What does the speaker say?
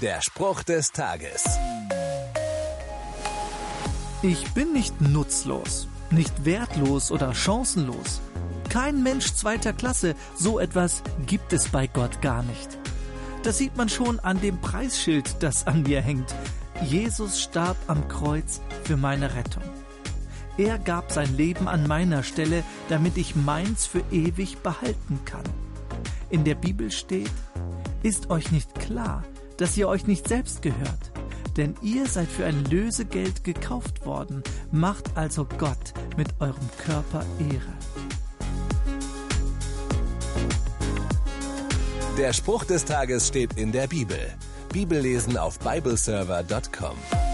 Der Spruch des Tages. Ich bin nicht nutzlos, nicht wertlos oder chancenlos. Kein Mensch zweiter Klasse, so etwas gibt es bei Gott gar nicht. Das sieht man schon an dem Preisschild, das an mir hängt. Jesus starb am Kreuz für meine Rettung. Er gab sein Leben an meiner Stelle, damit ich meins für ewig behalten kann. In der Bibel steht, ist euch nicht klar, dass ihr euch nicht selbst gehört? Denn ihr seid für ein Lösegeld gekauft worden, macht also Gott mit eurem Körper Ehre. Der Spruch des Tages steht in der Bibel. Bibellesen auf bibleserver.com.